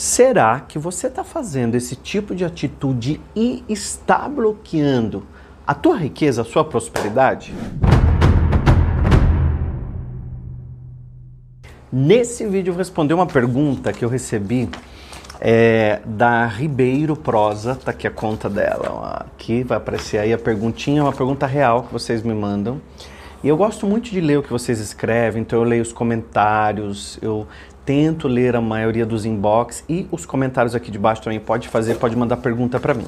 Será que você está fazendo esse tipo de atitude e está bloqueando a tua riqueza, a sua prosperidade? Nesse vídeo eu vou responder uma pergunta que eu recebi é, da Ribeiro Prosa, tá aqui a conta dela. Aqui vai aparecer aí a perguntinha, uma pergunta real que vocês me mandam. E eu gosto muito de ler o que vocês escrevem, então eu leio os comentários, eu tento ler a maioria dos inbox e os comentários aqui de baixo também pode fazer, pode mandar pergunta para mim.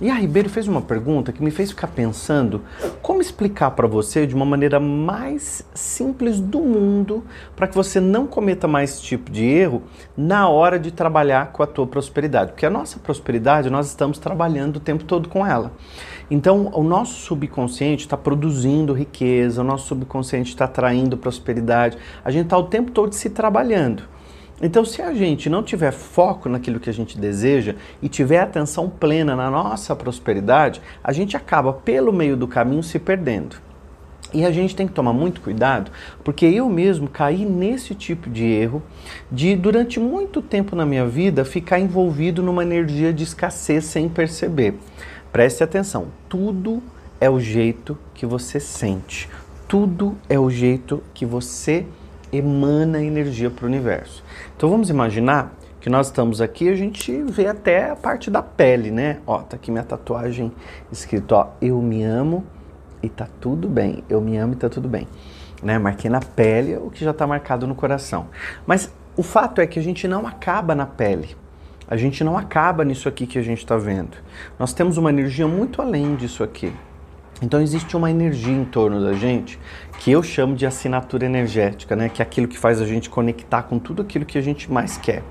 E a Ribeiro fez uma pergunta que me fez ficar pensando como explicar para você de uma maneira mais simples do mundo para que você não cometa mais esse tipo de erro na hora de trabalhar com a tua prosperidade. Porque a nossa prosperidade, nós estamos trabalhando o tempo todo com ela. Então, o nosso subconsciente está produzindo riqueza, o nosso subconsciente está atraindo prosperidade. A gente está o tempo todo se trabalhando. Então, se a gente não tiver foco naquilo que a gente deseja e tiver atenção plena na nossa prosperidade, a gente acaba pelo meio do caminho se perdendo. E a gente tem que tomar muito cuidado, porque eu mesmo caí nesse tipo de erro de durante muito tempo na minha vida ficar envolvido numa energia de escassez sem perceber. Preste atenção, tudo é o jeito que você sente. Tudo é o jeito que você emana energia para o universo. Então vamos imaginar que nós estamos aqui, a gente vê até a parte da pele, né? Ó, tá aqui minha tatuagem escrito, ó, eu me amo e tá tudo bem. Eu me amo e tá tudo bem. Né? Marquei na pele o que já está marcado no coração. Mas o fato é que a gente não acaba na pele. A gente não acaba nisso aqui que a gente está vendo. Nós temos uma energia muito além disso aqui. Então existe uma energia em torno da gente que eu chamo de assinatura energética, né? Que é aquilo que faz a gente conectar com tudo aquilo que a gente mais quer.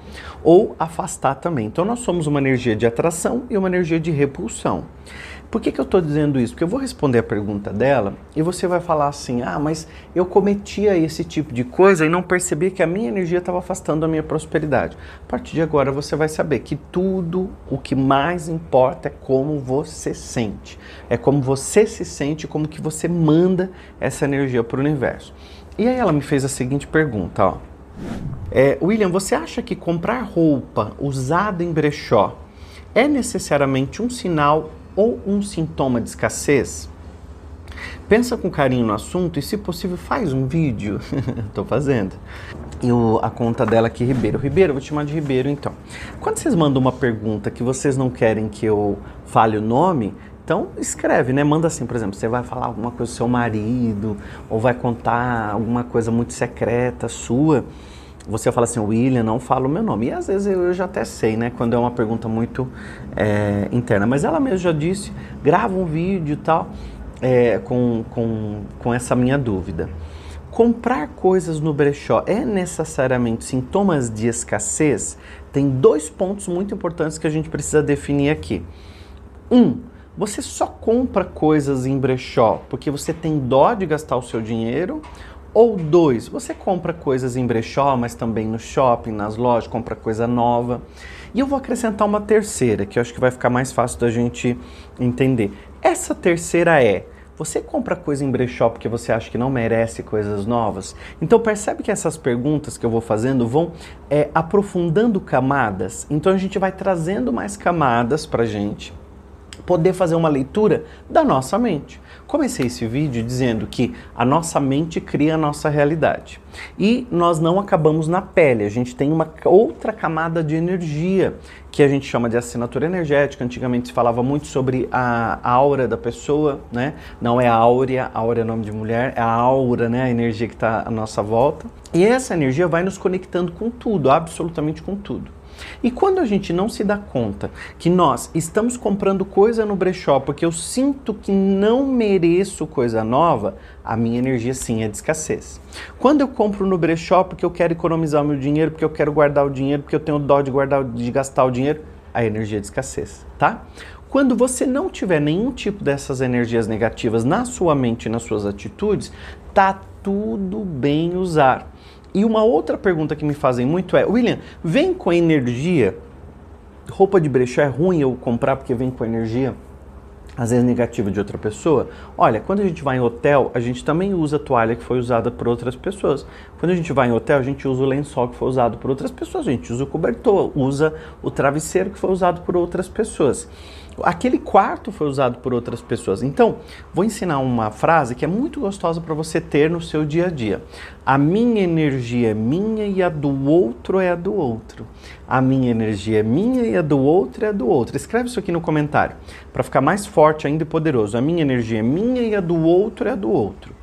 Ou afastar também. Então nós somos uma energia de atração e uma energia de repulsão. Por que, que eu estou dizendo isso? Porque eu vou responder a pergunta dela e você vai falar assim: ah, mas eu cometia esse tipo de coisa e não percebi que a minha energia estava afastando a minha prosperidade. A partir de agora você vai saber que tudo o que mais importa é como você sente. É como você se sente, como que você manda essa energia para o universo. E aí ela me fez a seguinte pergunta: ó. É, William, você acha que comprar roupa usada em brechó é necessariamente um sinal ou um sintoma de escassez? Pensa com carinho no assunto e, se possível, faz um vídeo. Estou fazendo. E o, a conta dela aqui, Ribeiro. Ribeiro, vou te chamar de Ribeiro então. Quando vocês mandam uma pergunta que vocês não querem que eu fale o nome, então escreve, né? Manda assim, por exemplo, você vai falar alguma coisa do seu marido, ou vai contar alguma coisa muito secreta sua você fala assim, William, não fala o meu nome. E às vezes eu já até sei, né? Quando é uma pergunta muito é, interna. Mas ela mesma já disse, grava um vídeo e tal, é, com, com, com essa minha dúvida. Comprar coisas no brechó é necessariamente sintomas de escassez? Tem dois pontos muito importantes que a gente precisa definir aqui. Um, você só compra coisas em brechó porque você tem dó de gastar o seu dinheiro ou dois, você compra coisas em brechó, mas também no shopping, nas lojas, compra coisa nova. E eu vou acrescentar uma terceira, que eu acho que vai ficar mais fácil da gente entender. Essa terceira é: você compra coisa em brechó porque você acha que não merece coisas novas? Então percebe que essas perguntas que eu vou fazendo vão é, aprofundando camadas. Então a gente vai trazendo mais camadas para gente poder fazer uma leitura da nossa mente. Comecei esse vídeo dizendo que a nossa mente cria a nossa realidade. E nós não acabamos na pele, a gente tem uma outra camada de energia que a gente chama de assinatura energética. Antigamente se falava muito sobre a aura da pessoa, né? Não é a áurea, áurea é nome de mulher, é a aura, né? A energia que está à nossa volta. E essa energia vai nos conectando com tudo, absolutamente com tudo. E quando a gente não se dá conta que nós estamos comprando coisa no brechó porque eu sinto que não mereço coisa nova, a minha energia sim é de escassez. Quando eu compro no brechó porque eu quero economizar o meu dinheiro, porque eu quero guardar o dinheiro, porque eu tenho dó de guardar, de gastar o dinheiro, a energia é de escassez, tá? Quando você não tiver nenhum tipo dessas energias negativas na sua mente e nas suas atitudes, tá tudo bem usar. E uma outra pergunta que me fazem muito é: William, vem com energia? Roupa de brechó é ruim eu comprar porque vem com energia? às vezes negativa de outra pessoa. Olha, quando a gente vai em hotel, a gente também usa a toalha que foi usada por outras pessoas. Quando a gente vai em hotel, a gente usa o lençol que foi usado por outras pessoas, a gente usa o cobertor, usa o travesseiro que foi usado por outras pessoas. Aquele quarto foi usado por outras pessoas. Então, vou ensinar uma frase que é muito gostosa para você ter no seu dia a dia. A minha energia é minha e a do outro é a do outro. A minha energia é minha e a do outro é a do outro. Escreve isso aqui no comentário para ficar mais forte ainda e poderoso. A minha energia é minha e a do outro é a do outro.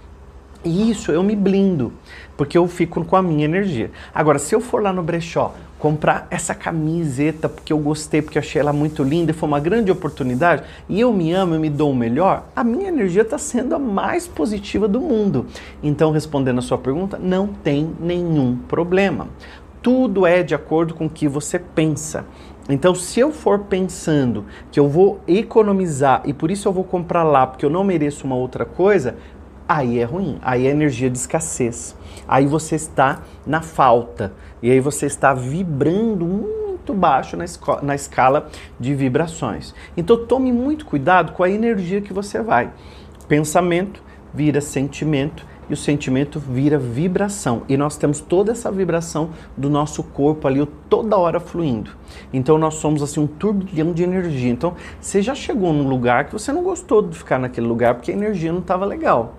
E isso eu me blindo, porque eu fico com a minha energia. Agora, se eu for lá no brechó comprar essa camiseta porque eu gostei, porque eu achei ela muito linda e foi uma grande oportunidade, e eu me amo, eu me dou o melhor, a minha energia está sendo a mais positiva do mundo. Então, respondendo a sua pergunta, não tem nenhum problema. Tudo é de acordo com o que você pensa. Então, se eu for pensando que eu vou economizar e por isso eu vou comprar lá porque eu não mereço uma outra coisa, aí é ruim, aí é energia de escassez. Aí você está na falta e aí você está vibrando muito baixo na, na escala de vibrações. Então tome muito cuidado com a energia que você vai. Pensamento vira sentimento e o sentimento vira vibração. E nós temos toda essa vibração do nosso corpo ali toda hora fluindo. Então nós somos assim um turbilhão de energia. Então você já chegou num lugar que você não gostou de ficar naquele lugar porque a energia não estava legal.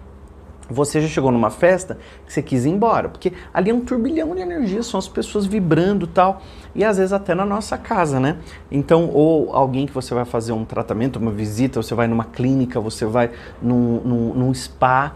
Você já chegou numa festa que você quis ir embora, porque ali é um turbilhão de energia, são as pessoas vibrando tal, e às vezes até na nossa casa, né? Então, ou alguém que você vai fazer um tratamento, uma visita, você vai numa clínica, você vai num, num, num spa,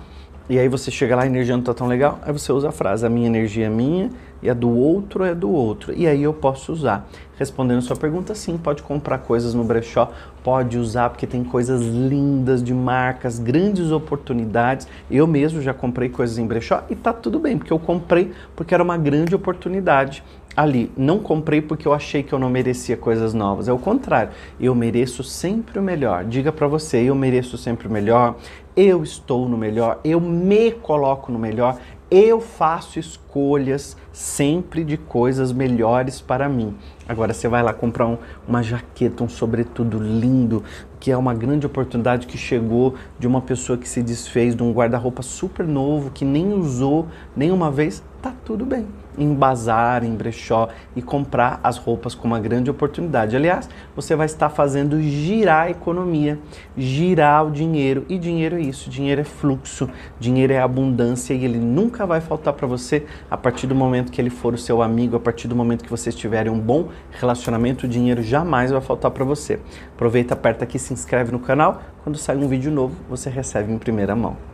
e aí você chega lá, a energia não tá tão legal, aí você usa a frase, a minha energia é minha e a do outro é do outro. E aí eu posso usar. Respondendo a sua pergunta, sim, pode comprar coisas no brechó, pode usar porque tem coisas lindas de marcas, grandes oportunidades. Eu mesmo já comprei coisas em brechó e tá tudo bem, porque eu comprei porque era uma grande oportunidade ali. Não comprei porque eu achei que eu não merecia coisas novas. É o contrário. Eu mereço sempre o melhor. Diga para você, eu mereço sempre o melhor. Eu estou no melhor. Eu me coloco no melhor. Eu faço escolhas sempre de coisas melhores para mim. Agora você vai lá comprar um, uma jaqueta, um sobretudo lindo, que é uma grande oportunidade que chegou de uma pessoa que se desfez de um guarda-roupa super novo, que nem usou nenhuma vez, tá tudo bem em bazar, em brechó e comprar as roupas com uma grande oportunidade. Aliás, você vai estar fazendo girar a economia, girar o dinheiro. E dinheiro é isso, dinheiro é fluxo, dinheiro é abundância e ele nunca vai faltar para você a partir do momento que ele for o seu amigo, a partir do momento que vocês tiverem um bom relacionamento, dinheiro jamais vai faltar para você. Aproveita, aperta aqui, se inscreve no canal. Quando sair um vídeo novo, você recebe em primeira mão.